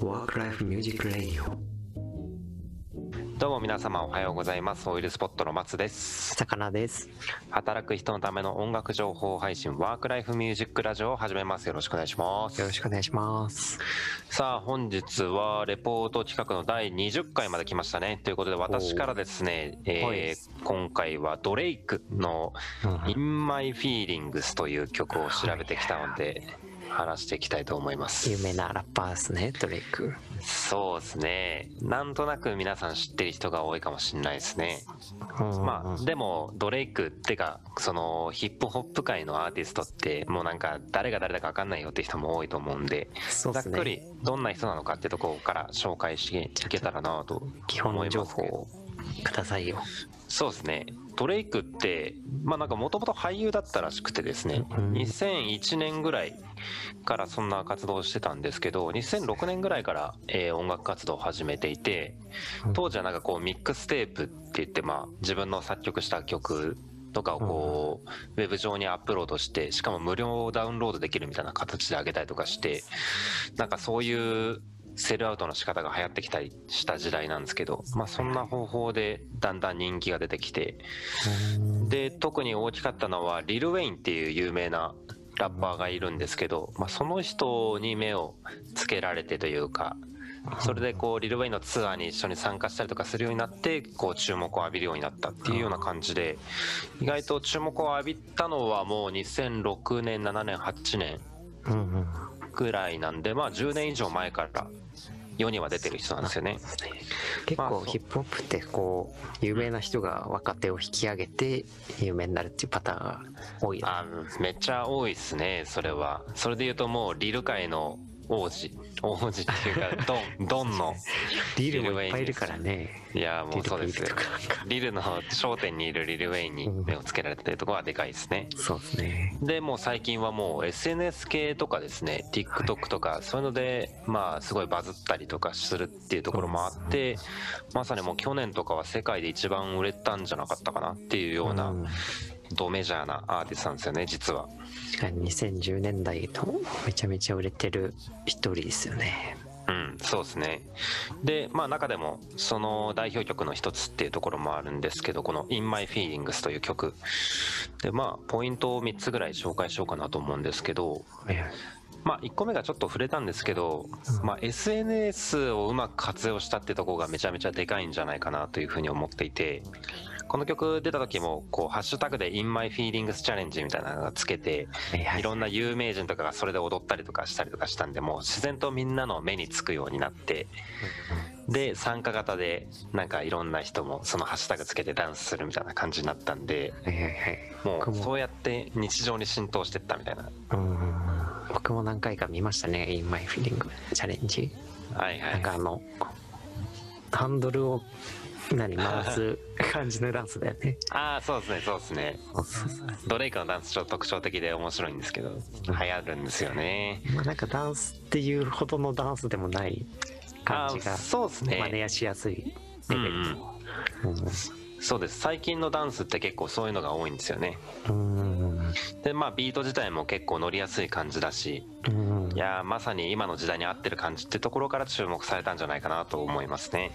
Work Life Music Radio どうも皆様おはようございます。オイルスポットの松です。魚です。働く人のための音楽情報配信ワークライフミュージックラジオを始めます。よろしくお願いします。よろしくお願いします。さあ本日はレポート企画の第20回まで来ましたね。ということで私からですね、えーはい。今回はドレイクの「In My Feelings」という曲を調べてきたので話していきたいと思います。有名なラッパーですねドレイク。そうですね。なんとなく皆さん知ってる人が多いかもしれないですね。まあでもドレイクってかそのヒップホップ界のアーティストってもうなんか誰が誰だか分かんないよって人も多いと思うんでね。ざっくりどんな人なのかってところから紹介していけたらなと基思本情報をくださいよ。そうですね。ドレイクってまあなんかもともと俳優だったらしくてですね。うん。2001年ぐらいからそんな活動をしてたんですけど2006年ぐらいから、えー音楽活動を始めていて当時はなんかこうミックステープって言ってまあ自分の作曲した曲とかをこうウェブ上にアップロードしてしかも無料ダウンロードできるみたいな形で上げたりとかしてなんかそういうセルアウトの仕方が流行ってきたりした時代なんですけど、まあ、そんな方法でだんだん人気が出てきてで特に大きかったのはリル・ウェインっていう有名なラッパーがいるんですけど、まあ、その人に目をつけられてというかそれでこうリル・ウェインのツアーに一緒に参加したりとかするようになってこう注目を浴びるようになったっていうような感じで意外と注目を浴びたのはもう2006年7年8年うんうんぐらいなんでまあ10年以上前から世には出てる人なんですよね。結構ヒップホップってこう有名な人が若手を引き上げて有名になるっていうパターンが多いよね。あめっちゃ多いっすねそれは。それで言うともうリル界の王子。王子っていうかドン ドンのリルもいっぱいいるからね。いやもうそうですリルの頂点にいるリル・ウェインに目をつけられてるところはでかいですね。そうですね。でもう最近はもう SNS 系とかですね TikTok とかそういうのでまあすごいバズったりとかするっていうところもあってまさにもう去年とかは世界で一番売れたんじゃなかったかなっていうようなうんドメジャーなアーティストなんですよね実は確かに2010年代のめちゃめちゃ売れてる一人ですよねうん、そうですね。で、まあ中でもその代表曲の一つっていうところもあるんですけど、この In My Feelings という曲。で、まあポイントを3つぐらい紹介しようかなと思うんですけど、まあ1個目がちょっと触れたんですけど、まあ SNS をうまく活用したってところがめちゃめちゃでかいんじゃないかなというふうに思っていて、この曲出た時も、こう、ハッシュタグで In My Feelings Challenge みたいなのがつけて、はいろんな有名人とかがそれで踊ったりとかしたりとかしたんで、もう自然とみんなの目につくようになって、で、参加型で、なんかいろんな人もそのハッシュタグつけてダンスするみたいな感じになったんで、もうそうやって日常に浸透してったみたいな。うん。僕も何回か見ましたね In My Feeling チャレンジはいはい。なんかあのハンドルを何回す感じのダンスだよねああ、そうですね、そうですね。ドレイクのダンスちょっと特徴的で面白いんですけど、流行るんですよね。まあなんかダンスっていうほどのダンスでもない感じあがーそうですね。真似やしやすいうんレベルうん。そうです。最近のダンスって結構そういうのが多いんですよね。うんで、まあビート自体も結構乗りやすい感じだし、うんいやーまさに今の時代に合ってる感じってところから注目されたんじゃないかなと思いますね。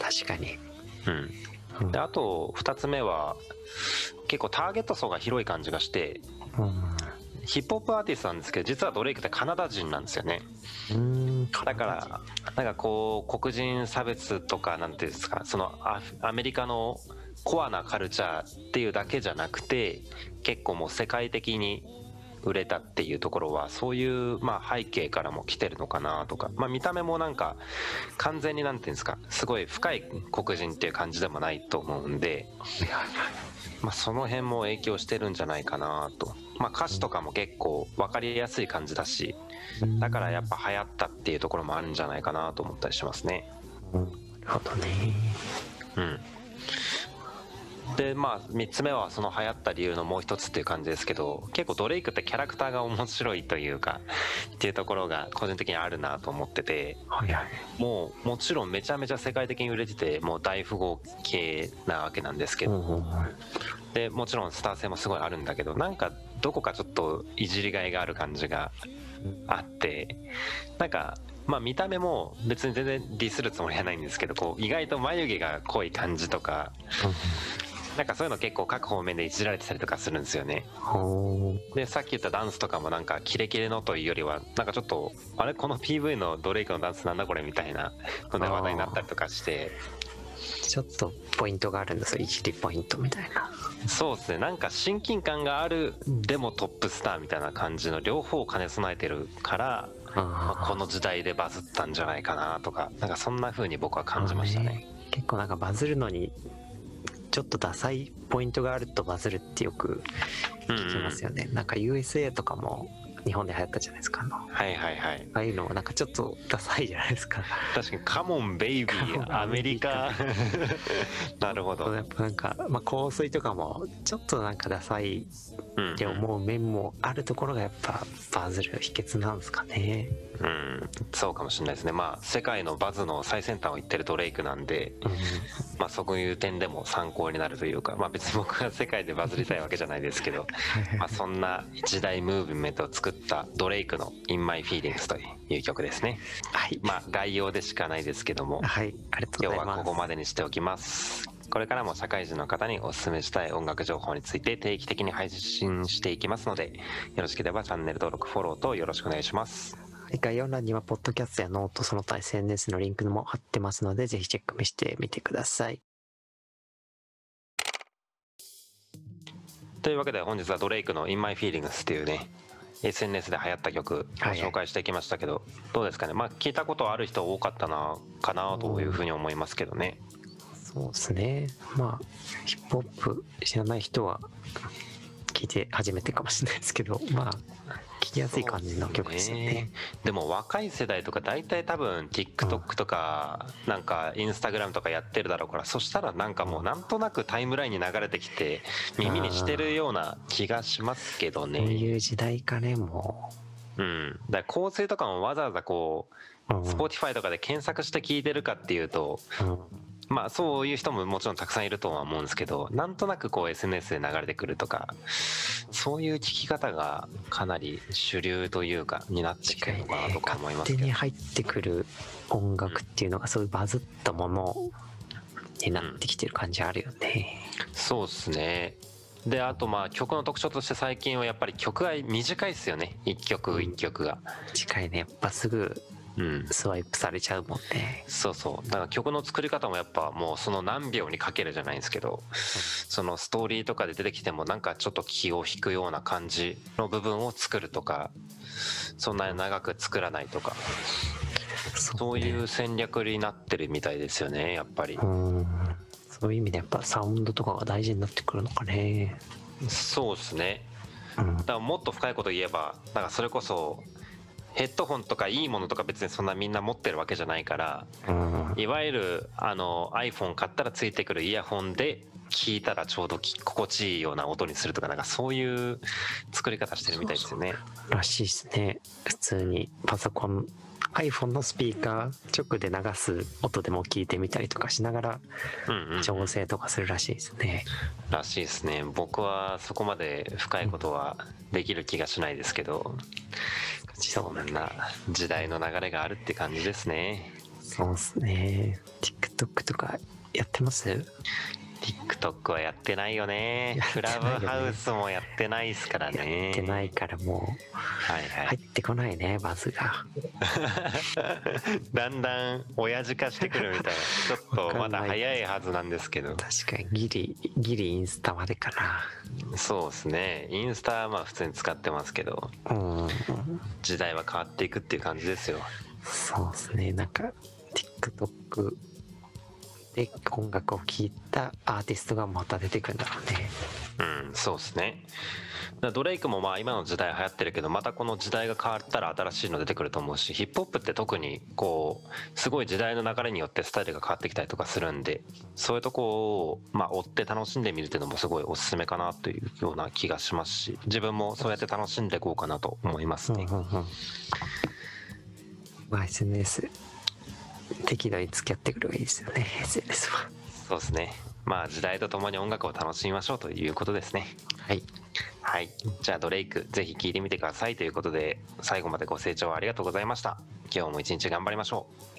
確かにうん。で、あと2つ目は、結構ターゲット層が広い感じがして、ヒップホップアーティストなんですけど、実はドレイクってカナダ人なんですよね。うんだから、なんかこう、黒人差別とか、なんていうんですか、そのアメリカのコアなカルチャーっていうだけじゃなくて、結構もう世界的に売れたっていうところは、そういう、まあ、背景からも来てるのかなとか、まあ、見た目もなんか、完全になんていうんですか、すごい深い黒人っていう感じでもないと思うんで、まあ、その辺も影響してるんじゃないかなと。まあ、歌詞とかも結構分かりやすい感じだし、だからやっぱ流行ったっていうところもあるんじゃないかなと思ったりしますね。うんなるほどねうん。で、まあ、3つ目はその流行った理由のもう一つっていう感じですけど、結構ドレイクってキャラクターが面白いというか、っていうところが個人的にあるなと思ってて、はいはい。もうもちろんめちゃめちゃ世界的に売れてて、もう大富豪系なわけなんですけど、うんうんで、もちろんスター性もすごいあるんだけど、なんかどこかちょっといじりがいがある感じがあって、なんかまあ見た目も別に全然ディスるつもりはないんですけどこう意外と眉毛が濃い感じとかなんかそういうの結構各方面でいじられてたりとかするんですよね。でさっき言ったダンスとかもなんかキレキレのというよりはなんかちょっとあれ？この PV のドレイクのダンスなんだこれ？みたいなので話題になったりとかして。ちょっとポイントがあるんですよ。いじりポイントみたいな。そうですね。なんか親近感があるでもトップスターみたいな感じの両方を兼ね備えてるから、まあこの時代でバズったんじゃないかなとかなんかそんな風に僕は感じましたね。結構なんかバズるのにちょっとダサいポイントがあるとバズるってよくうん聞きますよね、なんか USA とかも日本で流行ったじゃないですか。あのあはいはいはい。あいうのなんかちょっとダサいじゃないですか。確かにカモンベイビーアメリカ。なるほど。やっぱなんか、まあ、香水とかもちょっとなんかダサいうんって思う面もあるところがやっぱバズる秘訣なんですかね。うん、そうかもしれないですね。まあ世界のバズの最先端を行ってるドレイクなんでうん。まあそういう点でも参考になるというかまあ別に僕が世界でバズりたいわけじゃないですけど まあそんな一大ムーブメントを作ったドレイクの「In My Feelings」という曲ですね。はい、まあ概要でしかないですけどもはい、ありがとう今日ございます。はここまでにしておきますこれからも社会人の方にお勧めしたい音楽情報について定期的に配信していきますのでよろしければチャンネル登録フォローとよろしくお願いします。はい概要欄にはポッドキャストやノートその他 SNS のリンクも貼ってますのでぜひチェックしてみてください。というわけで本日はドレイクの「In My Feelings」っていうね SNS で流行った曲を紹介していきましたけど、どうですかね。まあ聞いたことある人多かったなかなというふうに思いますけどねそうですね。まあヒップホップ知らない人は聞いて初めてかもしれないですけど、まあ聞きやすい感じの曲ですよね。でも若い世代とか大体多分 TikTok とかなんか Instagram とかやってるだろうからそしたらなんかもうなんとなくタイムラインに流れてきて耳にしてるような気がしますけどそうねいう時代かねもうんだから構成とかもわざわざこう。Spotify とかで検索して聞いてるかっていうとうんまあそういう人ももちろんたくさんいるとは思うんですけどなんとなくこう SNS で流れてくるとかそういう聞き方がかなり主流というかになってきてるのかなとか思います。けど勝手に入ってくる音楽っていうのがそういうバズったものになってきてる感じあるよね。そうですね。であとまあ曲の特徴として最近はやっぱり曲が短いですよね。一曲一曲が。近いね。やっぱすぐうんスワイプされちゃうもんね。そうそう。だから曲の作り方もやっぱもうその何秒にかけるじゃないんですけどそのストーリーとかで出てきてもなんかちょっと気を引くような感じの部分を作るとかそんなに長く作らないとかそうね。いう戦略になってるみたいですよねやっぱり。うん。そういう意味でやっぱサウンドとかが大事になってくるのかね。そうですね。うん。だからもっと深いこと言えばなんかそれこそヘッドホンとかいいものとか別にそんなみんな持ってるわけじゃないからうんいわゆるあの iPhone 買ったらついてくるイヤホンで聞いたらちょうどき心地いいような音にするとかなんかそういう作り方してるみたいですよね。らしいですね。普通にパソコン iPhone のスピーカー直で流す音でも聞いてみたりとかしながらうんうん、調整とかするらしいですね。らしいですね。僕はそこまで深いことはできる気がしないですけど、そんな時代の流れがあるって感じですね。そうですね。TikTok とかやってます？TikTok はやってないよね。クラブハウスもやってないですからね。やってないからもはいはう入い。ってこないねバズが。だんだん親父化してくるみたいな。ちょっとまだ早いはずなんですけど。確かにギリギリインスタまでかそうですね。インスタはまあ普通に使ってますけど、な。うん。時代は変わっていくっていう感じですよ。そうですね。なんか TikTok で音楽を聴いたアーティストがまた出てくるんだろうね。うん、そうですね。ドレイクもまあ今の時代流行ってるけどまたこの時代が変わったら新しいの出てくると思うしヒップホップって特にこうすごい時代の流れによってスタイルが変わってきたりとかするんでそういうとこをまあ追って楽しんでみるっていうのもすごいおすすめかなというような気がしますし自分もそうやって楽しんでいこうかなと思いますね。うんうんうん。まあ SNS 適度に付き合ってくるがいいですよね SNS は。そうですね。まあ時代とともに音楽を楽しみましょうということですね。はい。はい。じゃあドレイクぜひ聴いてみてくださいということで最後までご清聴ありがとうございました。今日も一日頑張りましょう